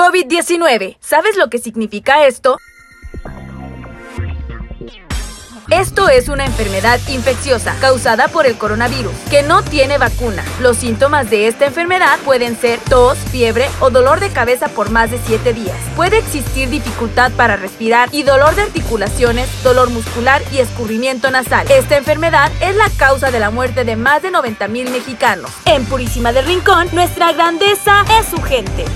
COVID-19. ¿Sabes lo que significa esto? Esto es una enfermedad infecciosa causada por el coronavirus, que no tiene vacuna. Los síntomas de esta enfermedad pueden ser tos, fiebre o dolor de cabeza por más de 7 días. Puede existir dificultad para respirar y dolor de articulaciones, dolor muscular y escurrimiento nasal. Esta enfermedad es la causa de la muerte de más de 90 mil mexicanos. En Purísima del Rincón, nuestra grandeza es su gente.